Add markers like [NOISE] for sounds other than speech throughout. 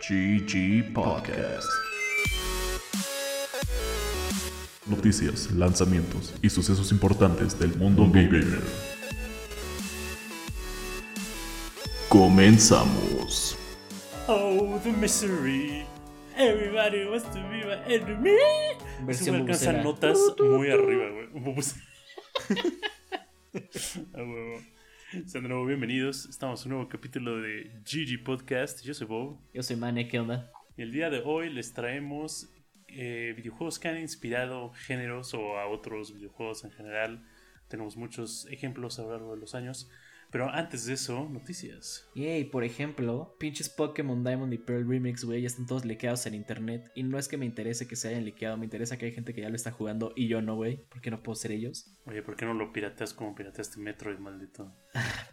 GG Podcast. Noticias, lanzamientos y sucesos importantes del mundo gamer. Comenzamos. Oh, the misery. Everybody wants to be my enemy. Versión Siempre alcanzan notas muy arriba, güey. [LAUGHS] [LAUGHS] Sean de nuevo bienvenidos. Estamos en un nuevo capítulo de GG Podcast. Yo soy Bob. Yo soy Mane, ¿qué onda? Y el día de hoy les traemos eh, videojuegos que han inspirado géneros o a otros videojuegos en general. Tenemos muchos ejemplos a lo largo de los años. Pero antes de eso, noticias. Yay, por ejemplo, pinches Pokémon Diamond y Pearl Remix, güey, ya están todos liqueados en internet. Y no es que me interese que se hayan liqueado, me interesa que hay gente que ya lo está jugando y yo no, güey. ¿Por qué no puedo ser ellos? [LAUGHS] Oye, ¿por qué no lo pirateas como pirateaste Metroid, maldito?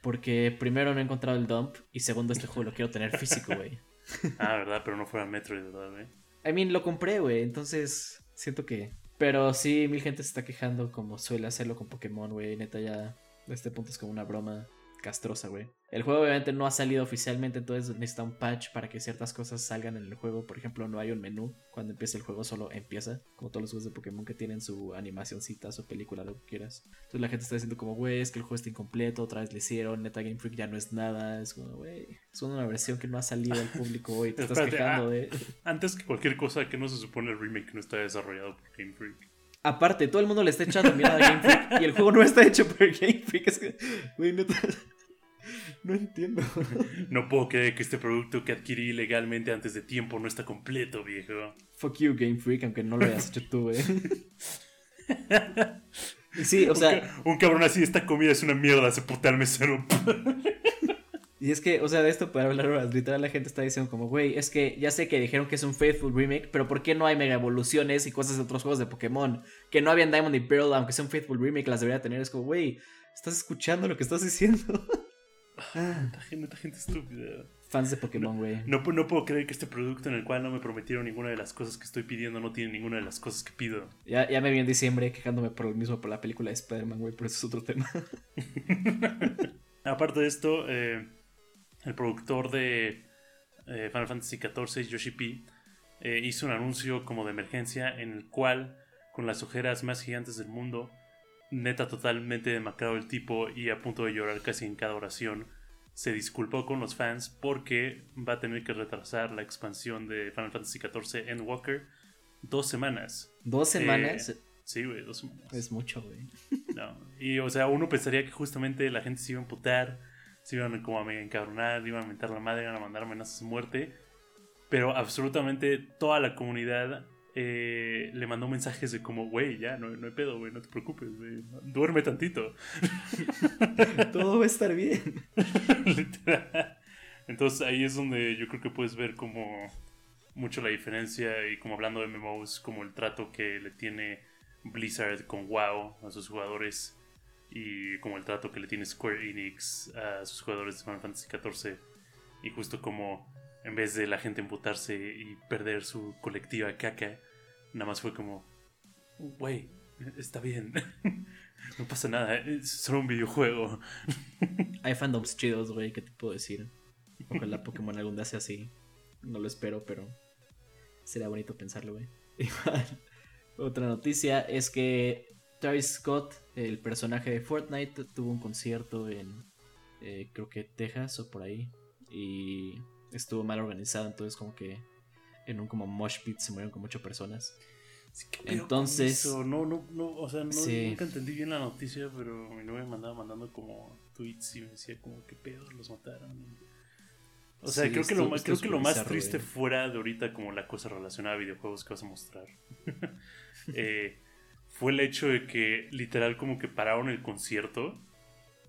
Porque primero no he encontrado el dump y segundo este juego lo quiero tener físico, güey. [LAUGHS] Ah, ¿verdad? Pero no fuera Metroid, ¿verdad, güey? I mean, lo compré, güey, entonces siento que... Pero sí, mil gente se está quejando como suele hacerlo con Pokémon, güey. Neta, ya a este punto es como una broma castrosa, güey. El juego obviamente no ha salido oficialmente, entonces necesita un patch para que ciertas cosas salgan en el juego. Por ejemplo, no hay un menú. Cuando empieza el juego solo empieza. Como todos los juegos de Pokémon que tienen su animacioncita, su película, lo que quieras. Entonces la gente está diciendo como, güey, es que el juego está incompleto, otra vez le hicieron, neta Game Freak ya no es nada. Es como, güey, es una versión que no ha salido al público y te [LAUGHS] estás Espérate, quejando ah. de... [LAUGHS] Antes que cualquier cosa, que no se supone el remake no está desarrollado por Game Freak? Aparte, todo el mundo le está echando mierda a Game Freak y el juego no está hecho por Game Freak. Es que, güey, neta. No entiendo. [LAUGHS] No puedo creer que este producto que adquirí legalmente antes de tiempo no está completo, viejo. Fuck you, Game Freak, aunque no lo hayas hecho tú, güey. [LAUGHS] Y sí, o sea, un, cabrón así, esta comida es una mierda, se putea al mesero. [LAUGHS] y es que, o sea, de esto para hablar horas, literal la gente está diciendo como, güey, es que ya sé que dijeron que es un faithful remake, pero ¿por qué no hay mega evoluciones y cosas de otros juegos de Pokémon? Que no habían Diamond y Pearl, aunque sea un faithful remake, las debería tener. Es como, güey, ¿estás escuchando lo que estás diciendo? Ah, Esta gente, esta gente estúpida. Fans de Pokémon, güey. No, pu- no puedo creer que este producto en el cual no me prometieron ninguna de las cosas que estoy pidiendo no tiene ninguna de las cosas que pido. Ya, ya me vi en diciembre quejándome por lo mismo por la película de Spider-Man, güey, pero eso es otro tema. [LAUGHS] Aparte de esto, eh, el productor de eh, Final Fantasy XIV, Yoshi P, eh, hizo un anuncio como de emergencia en el cual, con las ojeras más gigantes del mundo, neta totalmente demacrado el tipo y a punto de llorar casi en cada oración, se disculpó con los fans porque va a tener que retrasar la expansión de Final Fantasy XIV Endwalker dos semanas. Dos semanas Eh, Sí, güey, dos semanas. es mucho, güey. No, y o sea, uno pensaría que justamente la gente se iba a emputar, se iban como a mega encabronar, iban a mentar la madre, iban a mandar amenazas de muerte, pero absolutamente toda la comunidad eh, le mandó mensajes de como, güey, ya, no, no hay pedo, güey, no te preocupes, güey, duerme tantito. [LAUGHS] Todo va a estar bien. [LAUGHS] Literal. Entonces ahí es donde yo creo que puedes ver como mucho la diferencia y como hablando de MMOs, como el trato que le tiene Blizzard con WoW a sus jugadores y como el trato que le tiene Square Enix a sus jugadores de Final Fantasy XIV y justo como en vez de la gente emputarse y perder su colectiva caca, nada más fue como, güey, está bien, [LAUGHS] no pasa nada, es solo un videojuego. Hay fandoms chidos, güey, ¿qué te puedo decir? Ojalá Pokémon algún día sea así. No lo espero, pero sería bonito pensarlo, güey. [LAUGHS] Otra noticia es que Travis Scott, el personaje de Fortnite, tuvo un concierto en, eh, creo que Texas o por ahí. Y estuvo mal organizado, entonces como que en un como mosh pit se murieron como ocho personas. Sí, ¿qué pedo Entonces-? No, no, no, o sea, no, Sí. nunca entendí bien la noticia, pero mi novia me andaba mandando como tweets y me decía como qué pedo, los mataron. O sea, Sí, creo, que lo, creo que lo más triste güey. fuera de ahorita como la cosa relacionada a videojuegos que vas a mostrar [LAUGHS] eh, fue el hecho de que literal como que pararon el concierto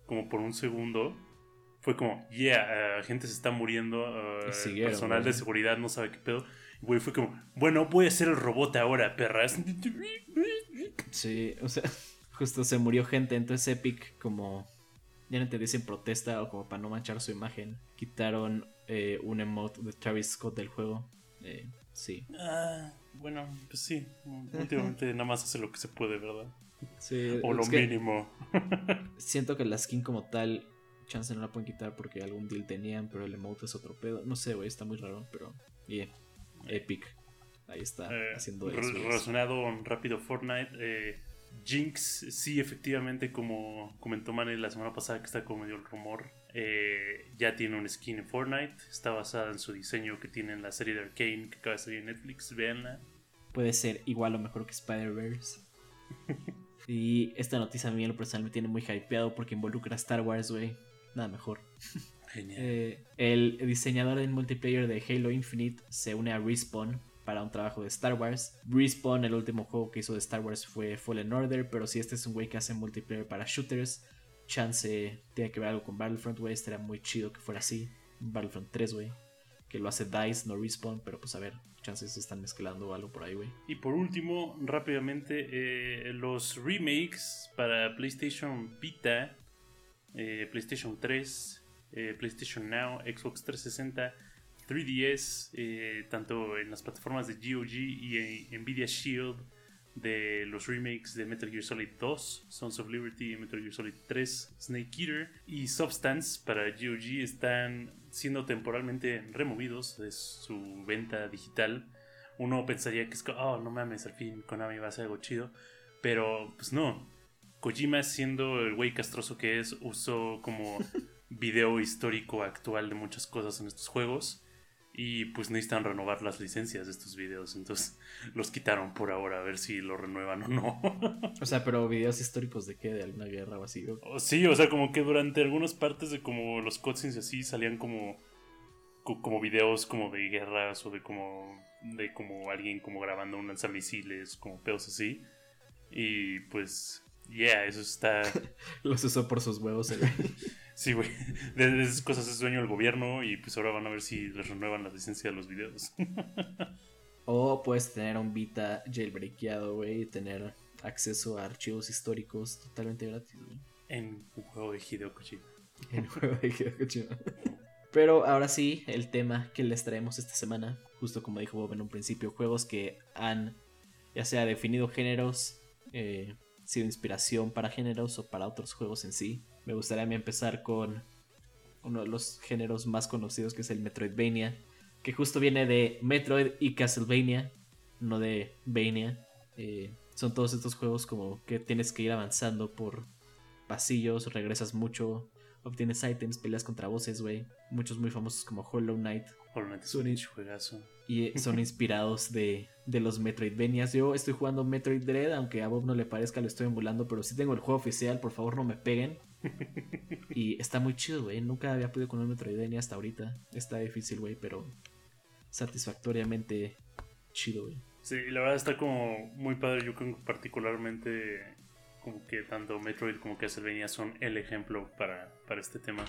como por un segundo. Fue como, yeah, uh, gente se está muriendo, uh, siguieron, personal de seguridad no sabe qué pedo. Y güey fue como, bueno, voy a ser el robot ahora, perras. Sí, o sea, [LAUGHS] justo se murió gente, entonces Epic como ya no entendí si en protesta o como para no manchar su imagen, quitaron eh, un emote de Travis Scott del juego. Eh, sí. Ah, bueno, pues sí. Últimamente nada más hace lo que se puede, ¿verdad? Sí, O lo mínimo. [LAUGHS] Siento que la skin como tal chance no la pueden quitar porque algún deal tenían, pero el emote es otro pedo. No sé, güey, está muy raro, pero bien. Epic. Ahí está, Eh, haciendo eso. Relacionado rápido Fortnite, eh, Jinx, sí, efectivamente, como comentó Manny la semana pasada, que está como medio el rumor, eh, ya tiene un skin en Fortnite. Está basada en su diseño que tiene en la serie de Arcane que acaba de salir en Netflix. Véanla. Puede ser igual o mejor que Spider-Verse. [LAUGHS] y esta noticia a mí personal me tiene muy hypeado porque involucra a Star Wars, güey. Nada mejor. [LAUGHS] Genial. Eh, el diseñador en multiplayer de Halo Infinite se une a Respawn para un trabajo de Star Wars. Respawn, el último juego que hizo de Star Wars fue Fallen Order, pero si este es un güey que hace multiplayer para shooters, chance tiene que ver algo con Battlefront, güey. Estaría muy chido que fuera así. Battlefront 3, güey. Que lo hace DICE, no Respawn, pero pues a ver, chances se están mezclando algo por ahí, güey. Y por último, rápidamente, eh, los remakes para PlayStation Vita, eh, PlayStation 3, eh, PlayStation Now, Xbox 360, 3DS, eh, tanto en las plataformas de GOG y Nvidia Shield, de los remakes de Metal Gear Solid 2, Sons of Liberty Metal Gear Solid 3, Snake Eater y Substance para GOG están siendo temporalmente removidos de su venta digital uno pensaría que es oh, no mames, al fin Konami va a hacer algo chido. Pero, pues no. Kojima, siendo el güey castroso que es, usó como [LAUGHS] video histórico actual de muchas cosas en estos juegos. Y pues necesitan renovar las licencias de estos videos. Entonces los quitaron por ahora, a ver si lo renuevan o no. O sea, pero videos históricos de qué? De alguna guerra o así, güey. O Sí, o sea, como que durante algunas partes de como los cutscenes y así salían como co- como videos como de guerras o de como de como alguien como grabando un lanzamisiles, como pedos así. Y pues yeah, eso está [LAUGHS] Los usó por sus huevos, güey. [LAUGHS] sí, güey. De, de esas cosas es dueño el gobierno y pues ahora van a ver si les renuevan la licencia de los videos. [LAUGHS] O puedes tener un Vita jailbreakeado, güey, y tener acceso a archivos históricos totalmente gratis, güey. en un juego de Hideo Kojima. En juego de Hideo Kojima. Pero ahora sí, el tema que les traemos esta semana, justo como dijo Bob en un principio, juegos que han ya sea definido géneros, eh, sido inspiración para géneros o para otros juegos en sí. Me gustaría empezar con uno de los géneros más conocidos que es el Metroidvania, que justo viene de Metroid y Castlevania, no de Vania. Eh, son todos estos juegos como que tienes que ir avanzando por pasillos, regresas mucho, obtienes items, peleas contra voces, güey. Muchos muy famosos como Hollow Knight. Es Sonic. juegazo. Y son [LAUGHS] inspirados de, de los Metroidvanias. Yo estoy jugando Metroid Dread, aunque a Bob no le parezca, lo estoy emulando, pero sí tengo el juego oficial, por favor no me peguen. [LAUGHS] Y está muy chido, güey. Nunca había podido con un Metroidvania hasta ahorita. Está difícil, güey, pero satisfactoriamente chido, güey. Sí, la verdad está como muy padre. Yo creo que particularmente como que tanto Metroid como Castlevania son el ejemplo para, para este tema.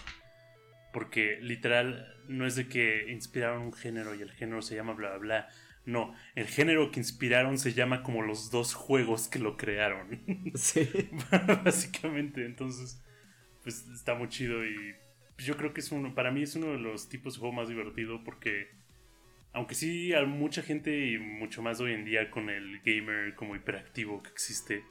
Porque literal no es de que inspiraron un género y el género se llama bla bla bla. No, el género que inspiraron se llama como los dos juegos que lo crearon. [LAUGHS] Sí. [LAUGHS] Básicamente, entonces, pues está muy chido y yo creo que es uno, para mí es uno de los tipos de juego más divertido porque, aunque sí a mucha gente y mucho más hoy en día con el gamer como hiperactivo que existe,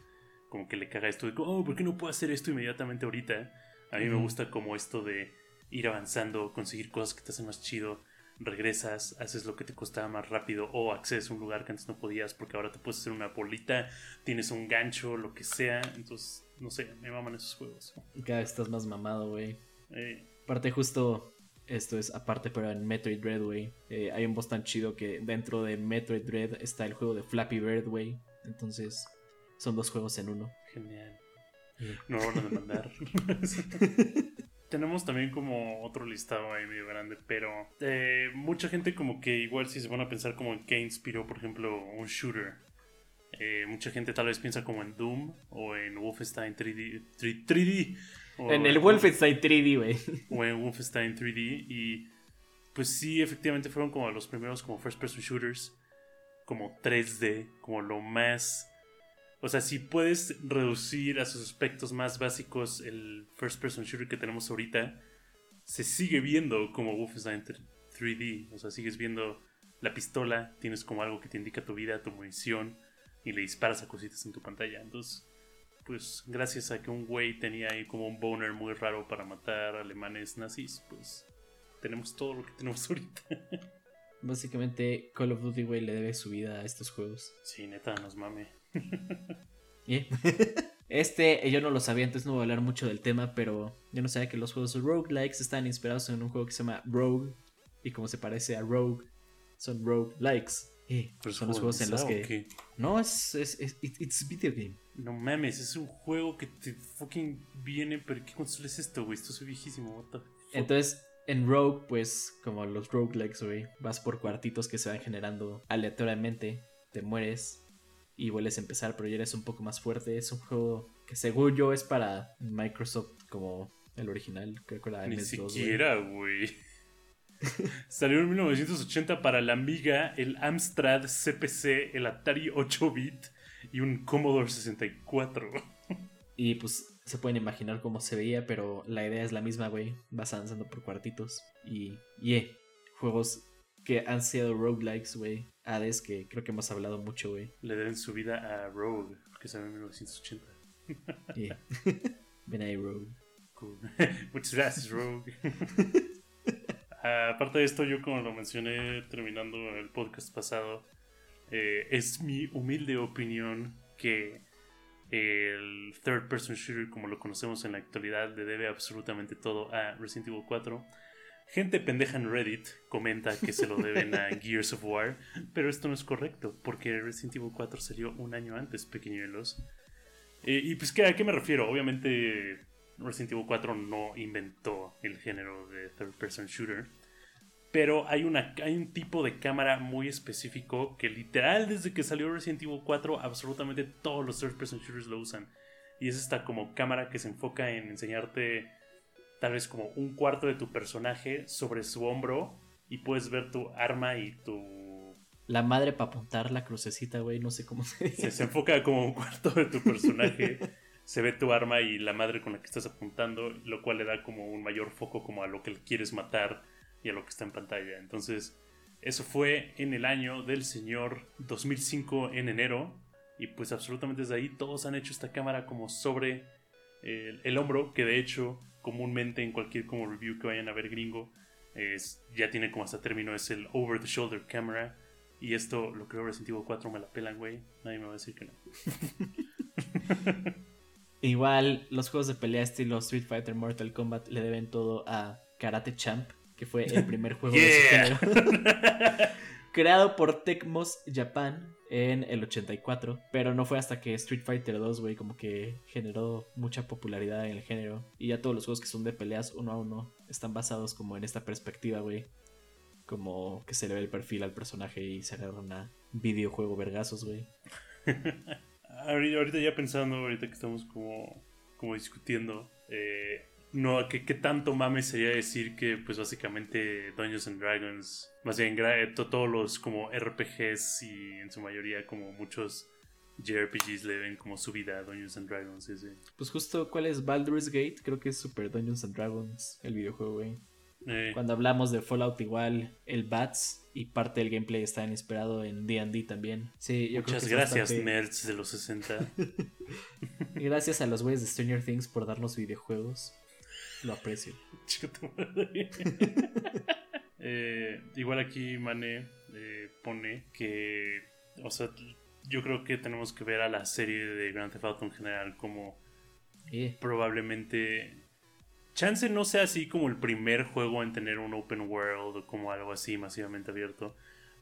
como que le caga esto de, oh, ¿por qué no puedo hacer esto inmediatamente ahorita? A mí me gusta como esto de ir avanzando, conseguir cosas que te hacen más chido, regresas, haces lo que te costaba más rápido o accedes a un lugar que antes no podías porque ahora te puedes hacer una bolita, tienes un gancho, lo que sea. Entonces, no sé, me maman esos juegos. Cada vez estás más mamado, güey. Eh, Aparte, justo esto es aparte, pero en Metroid Dread, güey. eh, hay un boss tan chido que dentro de Metroid Dread está el juego de Flappy Bird, güey. Entonces, son dos juegos en uno. genial. No van a demandar. [LAUGHS] Tenemos también como otro listado ahí medio grande, pero eh, mucha gente como que igual si se van a pensar como en qué inspiró, por ejemplo, un shooter. Eh, mucha gente tal vez piensa como en Doom o en Wolfenstein 3D. 3, 3D o En el Wolfenstein 3D, güey. o en Wolfenstein 3D y pues sí, efectivamente fueron como los primeros como first person shooters, como 3D, como lo más... O sea, si puedes reducir a sus aspectos más básicos el first person shooter que tenemos ahorita, se sigue viendo como Wolfenstein 3D, o sea, sigues viendo la pistola, tienes como algo que te indica tu vida, tu munición y le disparas a cositas en tu pantalla. Entonces, pues gracias a que un güey tenía ahí como un boner muy raro para matar alemanes nazis, pues tenemos todo lo que tenemos [LAUGHS] ahorita. Básicamente Call of Duty, güey, le debe su vida a estos juegos. Sí, neta, nos mame. [LAUGHS] ¿Eh? Este, yo no lo sabía, entonces no voy a hablar mucho del tema, pero yo no sabía que los juegos roguelikes están inspirados en un juego que se llama Rogue. Y como se parece a Rogue, son roguelikes. Eh, son los juegos en los que... No, es, es, es it's video game. No mames, es un juego que te fucking viene, pero ¿qué consola es esto, güey? Esto es viejísimo, Entonces, en Rogue, pues, como los roguelikes, güey, vas por cuartitos que se van generando aleatoriamente, te mueres, y vuelves a empezar, pero ya eres un poco más fuerte. Es un juego que según yo es para Microsoft como el original, creo que era Ni siquiera, güey. [LAUGHS] Salió en 1980 para la Amiga, el Amstrad CPC, el Atari 8-bit y un Commodore 64. [LAUGHS] Y pues se pueden imaginar cómo se veía, pero la idea es la misma, güey. Vas avanzando por cuartitos. Y, yeah, juegos que han sido roguelikes, güey. Hades, que creo que hemos hablado mucho, güey. Le deben su vida a Rogue, que salió en 1980. Yeah. [LAUGHS] Ven ahí, Rogue. [LAUGHS] Muchas gracias, Rogue. [LAUGHS] Aparte de esto, yo como lo mencioné terminando el podcast pasado, eh, es mi humilde opinión que el third person shooter como lo conocemos en la actualidad le debe absolutamente todo a Resident Evil 4 Gente pendeja en Reddit comenta que se lo deben a [LAUGHS] Gears of War, pero esto no es correcto, porque Resident Evil 4 salió un año antes, pequeñuelos. Eh, y pues, ¿a qué me refiero? Obviamente, Resident Evil 4 no inventó el género de third person shooter, pero hay, una, hay un tipo de cámara muy específico que literal desde que salió Resident Evil 4 absolutamente todos los third person shooters lo usan. Y es esta como cámara que se enfoca en enseñarte tal vez como un cuarto de tu personaje sobre su hombro y puedes ver tu arma y tu... La madre para apuntar la crucecita, güey, no sé cómo se dice. Se, enfoca como un cuarto de tu personaje, [LAUGHS] se ve tu arma y la madre con la que estás apuntando, lo cual le da como un mayor foco como a lo que quieres matar y a lo que está en pantalla. Entonces, eso fue en el año del señor 2005 en enero y pues absolutamente desde ahí todos han hecho esta cámara como sobre el, el hombro, que de hecho comúnmente en cualquier como review que vayan a ver gringo, es, ya tiene como hasta término, es el over the shoulder camera. Y esto lo creo Resident Evil 4 me la pelan, güey. Nadie me va a decir que no. [LAUGHS] Igual los juegos de pelea estilo Street Fighter, Mortal Kombat le deben todo a Karate Champ, que fue el primer [LAUGHS] juego de su género. [LAUGHS] Creado por Tecmos Japan en el 84, pero no fue hasta que Street Fighter 2, güey, como que generó mucha popularidad en el género. Y ya todos los juegos que son de peleas uno a uno están basados como en esta perspectiva, güey. Como que se le ve el perfil al personaje y se agarra una videojuego vergazos, güey. [LAUGHS] ahorita ya pensando, ahorita que estamos como, como discutiendo, eh, no, ¿qué, tanto mame sería decir que, pues básicamente, Dungeons and Dragons, más bien eh, todos los como RPGs y en su mayoría como muchos JRPGs le ven como su vida a Dungeons and Dragons. Pues justo, ¿cuál es Baldur's Gate? Creo que es Super Dungeons and Dragons, el videojuego, güey. Eh. Cuando hablamos de Fallout igual, el Bats y parte del gameplay está inspirado en D&D también. Sí, yo Muchas gracias, nerds de los 60. [LAUGHS] gracias a los güeyes de Stranger Things por darnos videojuegos. Lo aprecio. [LAUGHS] [LAUGHS] Eh, igual aquí Mane eh, pone que, o sea, yo creo que tenemos que ver a la serie de Grand Theft Auto en general como probablemente chance no sea así como el primer juego en tener un open world o como algo así masivamente abierto,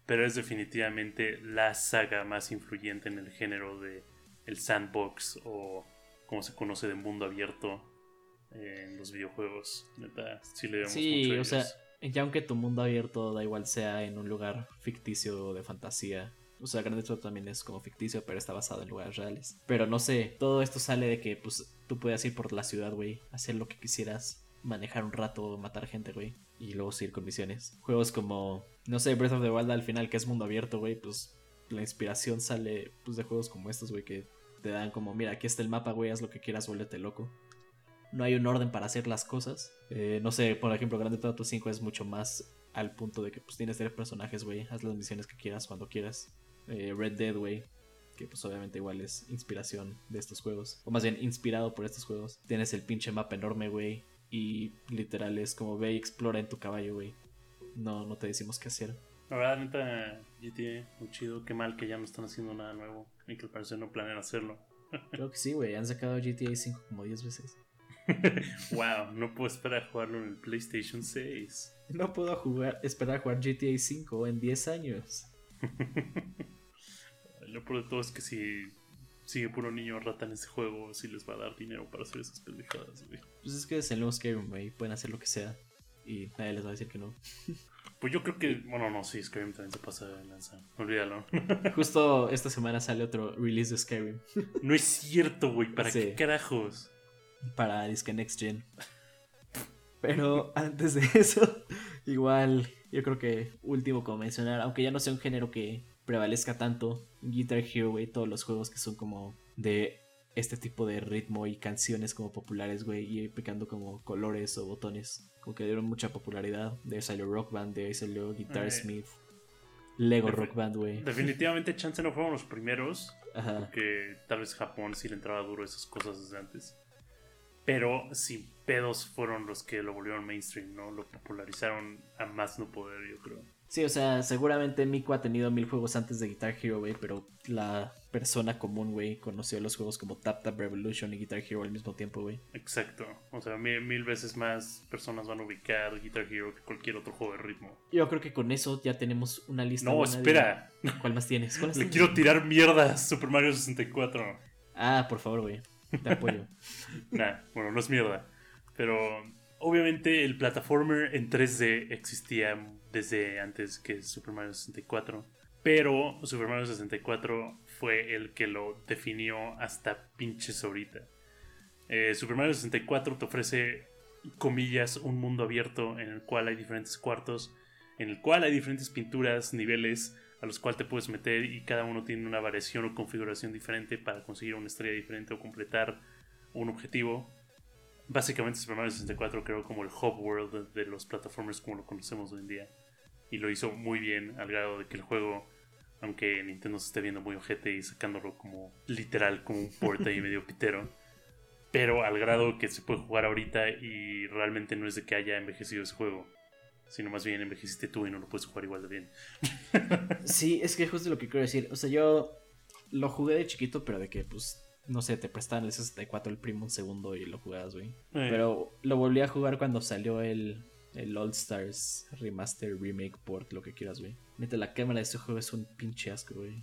pero es definitivamente la saga más influyente en el género de el sandbox o como se conoce de mundo abierto en los videojuegos. Neta, sí le Sí, o sea, ya aunque tu mundo abierto da igual sea en un lugar ficticio de fantasía. O sea, Grand Theft también es como ficticio, pero está basado en lugares reales. Pero no sé, todo esto sale de que pues tú puedes ir por la ciudad, güey, hacer lo que quisieras, manejar un rato, matar gente, güey, y luego seguir con misiones. Juegos como, no sé, Breath of the Wild al final, que es mundo abierto, güey, pues la inspiración sale pues de juegos como estos, güey, que te dan como, mira, aquí está el mapa, güey, haz lo que quieras, vuélvete loco no hay un orden para hacer las cosas. Eh, no sé, por ejemplo, Grande Theft Auto 5 es mucho más al punto de que pues tienes tres personajes, güey. Haz las misiones que quieras cuando quieras. Eh, Red Dead, güey. que pues obviamente igual es inspiración de estos juegos, o más bien inspirado por estos juegos. Tienes el pinche mapa enorme, güey, y literal es como ve y explora en tu caballo, güey. No, no te decimos qué hacer. La verdad, neta, GTA, muy chido. Qué mal que ya no están haciendo nada nuevo y que al parecer no planean hacerlo. Creo que sí, güey. Han sacado GTA 5 como 10 veces. [LAUGHS] wow, no puedo esperar a jugarlo en el PlayStation 6. No puedo jugar, esperar a jugar GTA 5 en 10 años. [LAUGHS] Lo peor de todo es que si sigue puro niño rata en ese juego, si les va a dar dinero para hacer esas pendejadas, güey. Pues es que es el nuevo Skyrim, güey. Pueden hacer lo que sea. Y nadie les va a decir que no. [LAUGHS] Pues yo creo que, bueno, no, sí, Skyrim también se pasa de lanza. Olvídalo. Justo esta semana sale otro release de Skyrim. No es cierto, güey. ¿Para Sí. qué carajos? Para Disque Next Gen. [LAUGHS] Pero antes de [LAUGHS] eso, igual, yo creo que último como mencionar, aunque ya no sea un género que prevalezca tanto, Guitar Hero, güey, todos los juegos que son como de este tipo de ritmo y canciones como populares, güey, y picando como colores o botones, como que dieron mucha popularidad. De ahí salió Rock Band, de ahí salió Guitar Eh, Smith, Lego Rock Band, güey. Definitivamente Chance no fueron los primeros. [LAUGHS] Ajá. Porque tal vez Japón sí le entraba duro esas cosas desde antes. Pero sin pedos fueron los que lo volvieron mainstream, ¿no? Lo popularizaron a más no poder, yo creo. Sí, o sea, seguramente Miku ha tenido mil juegos antes de Guitar Hero, güey, pero la persona común, güey, conoció los juegos como Tap Tap Revolution y Guitar Hero al mismo tiempo, güey. Exacto. O sea, mil, mil veces más personas van a ubicar Guitar Hero que cualquier otro juego de ritmo. Yo creo que con eso ya tenemos una lista. No, de- espera. ¿Cuál más tienes? ¿Cuál [LAUGHS] Le tienes? quiero tirar mierda a Super Mario 64. Ah, por favor, güey. Te apoyo. [LAUGHS] Nah, bueno, no es mierda. Pero obviamente el plataformer en 3D existía desde antes que Super Mario 64. Pero Super Mario 64 fue el que lo definió hasta pinches ahorita. Eh, Super Mario 64 te ofrece, comillas, un mundo abierto en el cual hay diferentes cuartos, en el cual hay diferentes pinturas, niveles a los cuales te puedes meter y cada uno tiene una variación o configuración diferente para conseguir una estrella diferente o completar un objetivo. Básicamente Super Mario 64 creo como el hub world de, los plataformers como lo conocemos hoy en día. Y lo hizo muy bien al grado de que el juego, aunque Nintendo se esté viendo muy ojete y sacándolo como literal, como un port ahí [LAUGHS] medio pitero. Pero al grado que se puede jugar ahorita y realmente no es de que haya envejecido ese juego. Sino más bien envejeciste tú y no lo puedes jugar igual de bien. [LAUGHS] Sí, es que justo lo que quiero decir. O sea, yo lo jugué de chiquito, pero de que, pues, no sé, te prestaban el 64 el primo un segundo y lo jugabas, güey. Eh, Pero lo volví a jugar cuando salió el, el All Stars Remaster, Remake, Port, lo que quieras, güey. Neta, la cámara de ese juego es un pinche asco, güey.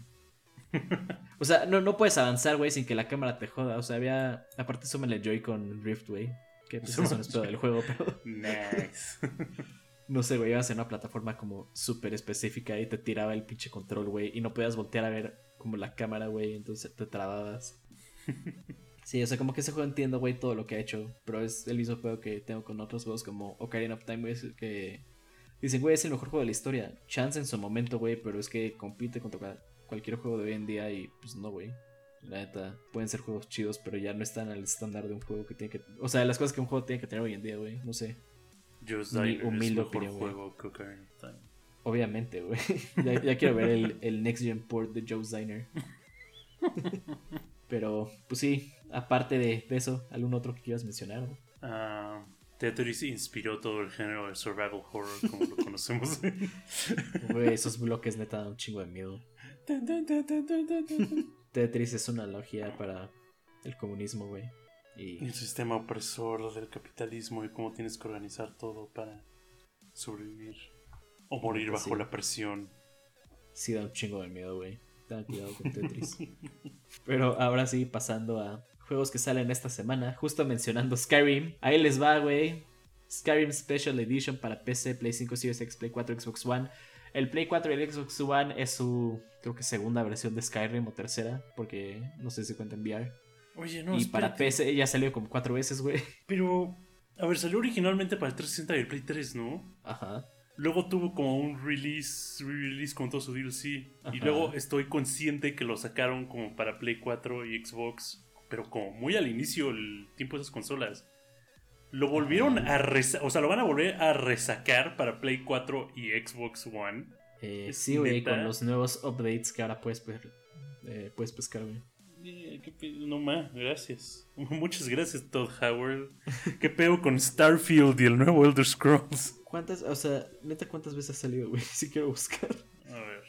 [LAUGHS] O sea, no, no puedes avanzar, güey, sin que la cámara te joda. O sea, había. Aparte, súmale Joy con Rift, güey. Que pues es pedo del juego, pero. Nice. [LAUGHS] No sé, güey, ibas en una plataforma como súper específica y te tiraba el pinche control, güey. Y no podías voltear a ver como la cámara, güey. Entonces te trababas. [LAUGHS] Sí, o sea, como que ese juego entiendo, güey, todo lo que ha hecho. Pero es el mismo juego que tengo con otros juegos como Ocarina of Time, güey. Que dicen, güey, es el mejor juego de la historia. Chance en su momento, güey, pero es que compite contra cual- cualquier juego de hoy en día y pues no, güey. La neta, pueden ser juegos chidos, pero ya no están al estándar de un juego que tiene que. O sea, las cosas que un juego tiene que tener hoy en día, güey. No sé. Just Mi humilde opinión, juego que Ocarina of Time. Obviamente, güey. [LAUGHS] Ya, ya quiero ver el, el Next Gen Port de Joe's Diner. Pero, pues sí, aparte de, eso, ¿algún otro que quieras mencionar? Ah, Tetris inspiró todo el género de survival horror como lo conocemos. [LAUGHS] Güey, esos bloques neta dan un chingo de miedo. Tetris es una analogía para el comunismo, güey. Y el sistema opresor del capitalismo y cómo tienes que organizar todo para sobrevivir o morir bajo la presión. sí da un chingo de miedo, güey. Tengan cuidado con Tetris. [LAUGHS] Pero ahora sí, pasando a juegos que salen esta semana. Justo mencionando Skyrim. Ahí les va, güey. Skyrim Special Edition para PC, Play 5, Series X, Play 4, Xbox One. El Play 4 y el Xbox One es su, creo que segunda versión de Skyrim o tercera, porque no sé si cuenta en VR. Oye, no, y para PC ya salió como cuatro veces, güey. [LAUGHS] Pero, a ver, salió originalmente para el 360 y el Play 3, ¿no? Ajá. Luego tuvo como un release, re-release con todo su DLC. Ajá. Y luego estoy consciente que lo sacaron como para Play 4 y Xbox. Pero como muy al inicio el tiempo de esas consolas. Lo volvieron Ajá. a resacar. O sea, lo van a volver a resacar para Play 4 y Xbox One. Eh, ¿Es sí, güey, con los nuevos updates que ahora puedes eh, puedes pescar, güey. Eh, ¿qué pe- No más, gracias. [LAUGHS] Muchas gracias, Todd Howard. ¿Qué pedo con Starfield y el nuevo Elder Scrolls? ¿Cuántas, o sea, neta, cuántas veces ha salido, güey? [LAUGHS] Si quiero buscar. A ver.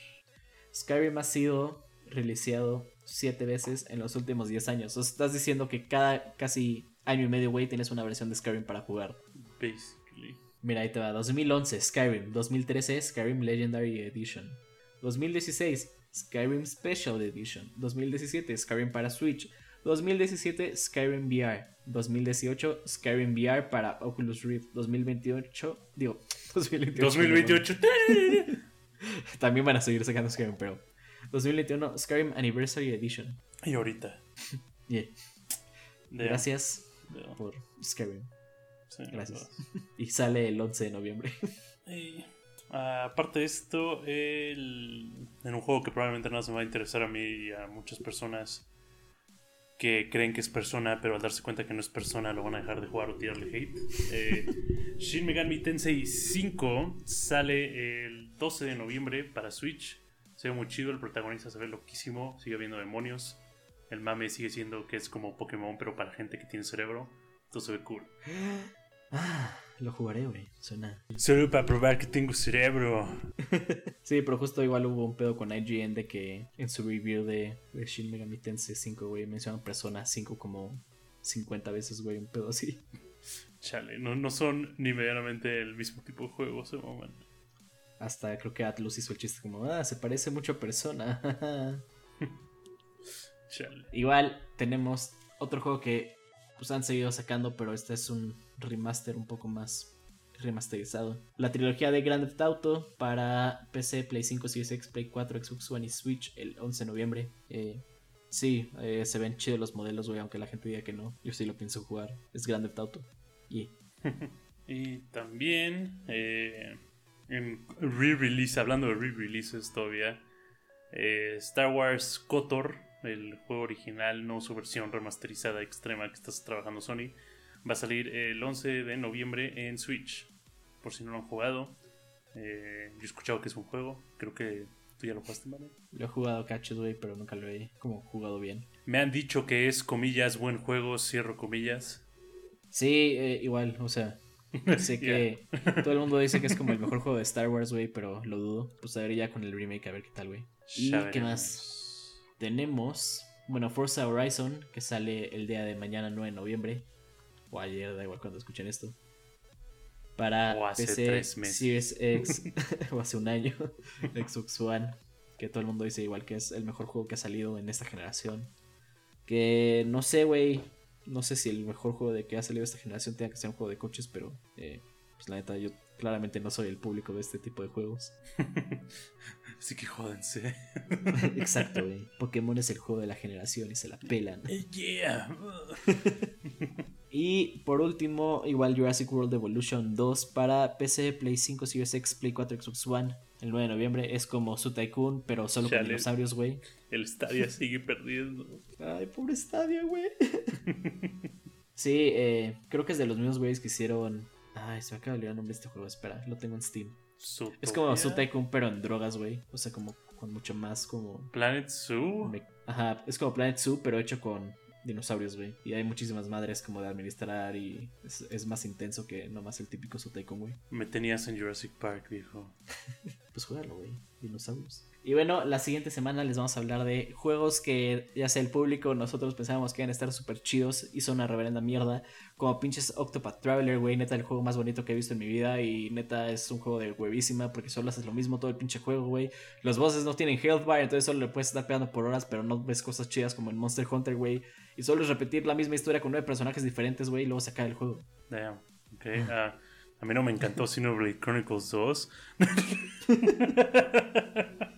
Skyrim ha sido releaseado siete veces en los últimos 10 años. O sea, estás diciendo que cada casi año y medio, güey, tienes una versión de Skyrim para jugar. Basically. Mira, ahí te va. 2011, Skyrim. 2013, Skyrim Legendary Edition. 2016, Skyrim Special Edition. 2017, Skyrim para Switch. 2017, Skyrim VR. 2018, Skyrim VR para Oculus Rift. 2028, digo, [LAUGHS] 2028. 2028. [LAUGHS] También van a seguir sacando Skyrim, pero 2021, Skyrim Anniversary Edition. Y ahorita. [LAUGHS] Yeah. Gracias por Skyrim. Sí, Gracias. Y sale el 11 de noviembre. Ah, aparte de esto, en un juego que probablemente no se va a interesar a mí y a muchas personas que creen que es persona, pero al darse cuenta que no es persona lo van a dejar de jugar o tirarle hate. Eh, Shin Megami Tensei 5 sale el 12 de noviembre para Switch. Se ve muy chido, el protagonista se ve loquísimo, sigue habiendo demonios. El mame sigue siendo que es como Pokémon, pero para gente que tiene cerebro. Entonces se ve cool. [GASPS] Lo jugaré, güey. Suena. Solo para probar que tengo cerebro. [LAUGHS] Sí, pero justo igual hubo un pedo con IGN de que en su review de, de Shin Megami Tensei 5, güey, mencionan Persona 5 como 50 veces, güey, un pedo así. Chale, no, no son ni medianamente el mismo tipo de juegos de momento. Hasta creo que Atlus hizo el chiste como, ah, se parece mucho a Persona. [LAUGHS] Chale. igual tenemos otro juego que pues han seguido sacando, pero este es un remaster un poco más remasterizado. La trilogía de Grand Theft Auto para PC, Play 5, Series X, Play 4, Xbox One y Switch el 11 de noviembre. Eh, sí, eh, se ven chidos los modelos, güey, aunque la gente diga que no. Yo sí lo pienso jugar. Es Grand Theft Auto. Y [LAUGHS] también eh, en re-release, hablando de re-releases todavía, Star Wars KOTOR, el juego original, no su versión remasterizada extrema que estás trabajando Sony, va a salir el 11 de noviembre en Switch. Por si no lo han jugado, eh, yo he escuchado que es un juego, creo que tú ya lo jugaste, ¿vale? lo he jugado cachos, güey, pero nunca lo he como jugado bien. Me han dicho que es, comillas, buen juego, cierro comillas. Sí, eh, igual, o sea, [LAUGHS] sé que todo el mundo dice que es como el mejor juego de Star Wars, güey, pero lo dudo. Pues a ver ya con el remake, a ver qué tal, güey. ¿Y qué más? Tenemos, bueno, Forza Horizon, que sale el día de mañana, 9 de noviembre. O ayer, da igual cuando escuchen esto. Para O hace PC, tres meses. Series X, [LAUGHS] o hace un año, [LAUGHS] Xbox One, que todo el mundo dice igual que es el mejor juego que ha salido en esta generación. Que no sé, güey, no sé si el mejor juego de que ha salido esta generación tenga que ser un juego de coches, pero eh, pues la neta, yo claramente no soy el público de este tipo de juegos. [LAUGHS] Así que jódense. Exacto, güey. Pokémon es el juego de la generación y se la pelan. Yeah. Y por último, igual Jurassic World Evolution 2 para PC, Play 5, Series X, Play 4, Xbox One. El 9 de noviembre es como su Tycoon, pero solo con dinosaurios, güey. El Stadia sigue perdiendo. Ay, pobre Stadia, güey. [LAUGHS] sí, eh, creo que es de los mismos güeyes que hicieron. Ay, se me acaba de olvidar el nombre de este juego. Espera, lo tengo en Steam. Es como su. Tycoon, pero en drogas, güey. O sea, como con mucho más como. Planet Zoo. me- Ajá, es como Planet Zoo, pero hecho con dinosaurios, güey. Y hay muchísimas madres como de administrar y es, es más intenso que nomás el típico Tycoon, güey. Me tenías en Jurassic Park, viejo. [LAUGHS] Pues jugarlo, güey. Dinosaurios. Y bueno, la siguiente semana les vamos a hablar de juegos que, ya sea el público, nosotros pensábamos que iban a estar súper chidos y son una reverenda mierda. Como pinches Octopath Traveler, güey. Neta, el juego más bonito que he visto en mi vida. Y neta, es un juego de huevísima porque solo haces lo mismo todo el pinche juego, güey. Los bosses no tienen health bar, entonces solo le puedes estar pegando por horas, pero no ves cosas chidas como en Monster Hunter, güey. Y solo es repetir la misma historia con nueve personajes diferentes, güey, y luego sacar el juego. Damn. Ok. ah, a mí no me encantó Xenoblade Chronicles 2. [LAUGHS]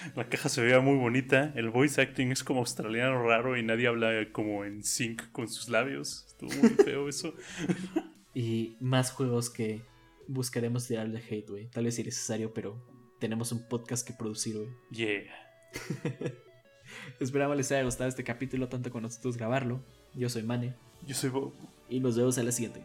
[LAUGHS] La caja se veía muy bonita. El voice acting es como australiano raro y nadie habla como en sync con sus labios. Estuvo muy feo eso. [LAUGHS] Y más juegos que buscaremos tirarle hate, güey. Tal vez innecesario, pero tenemos un podcast que producir, güey. Yeah. [LAUGHS] Esperamos les haya gustado este capítulo tanto con nosotros grabarlo. Yo soy Mane Yo soy Bob. y nos vemos a la siguiente.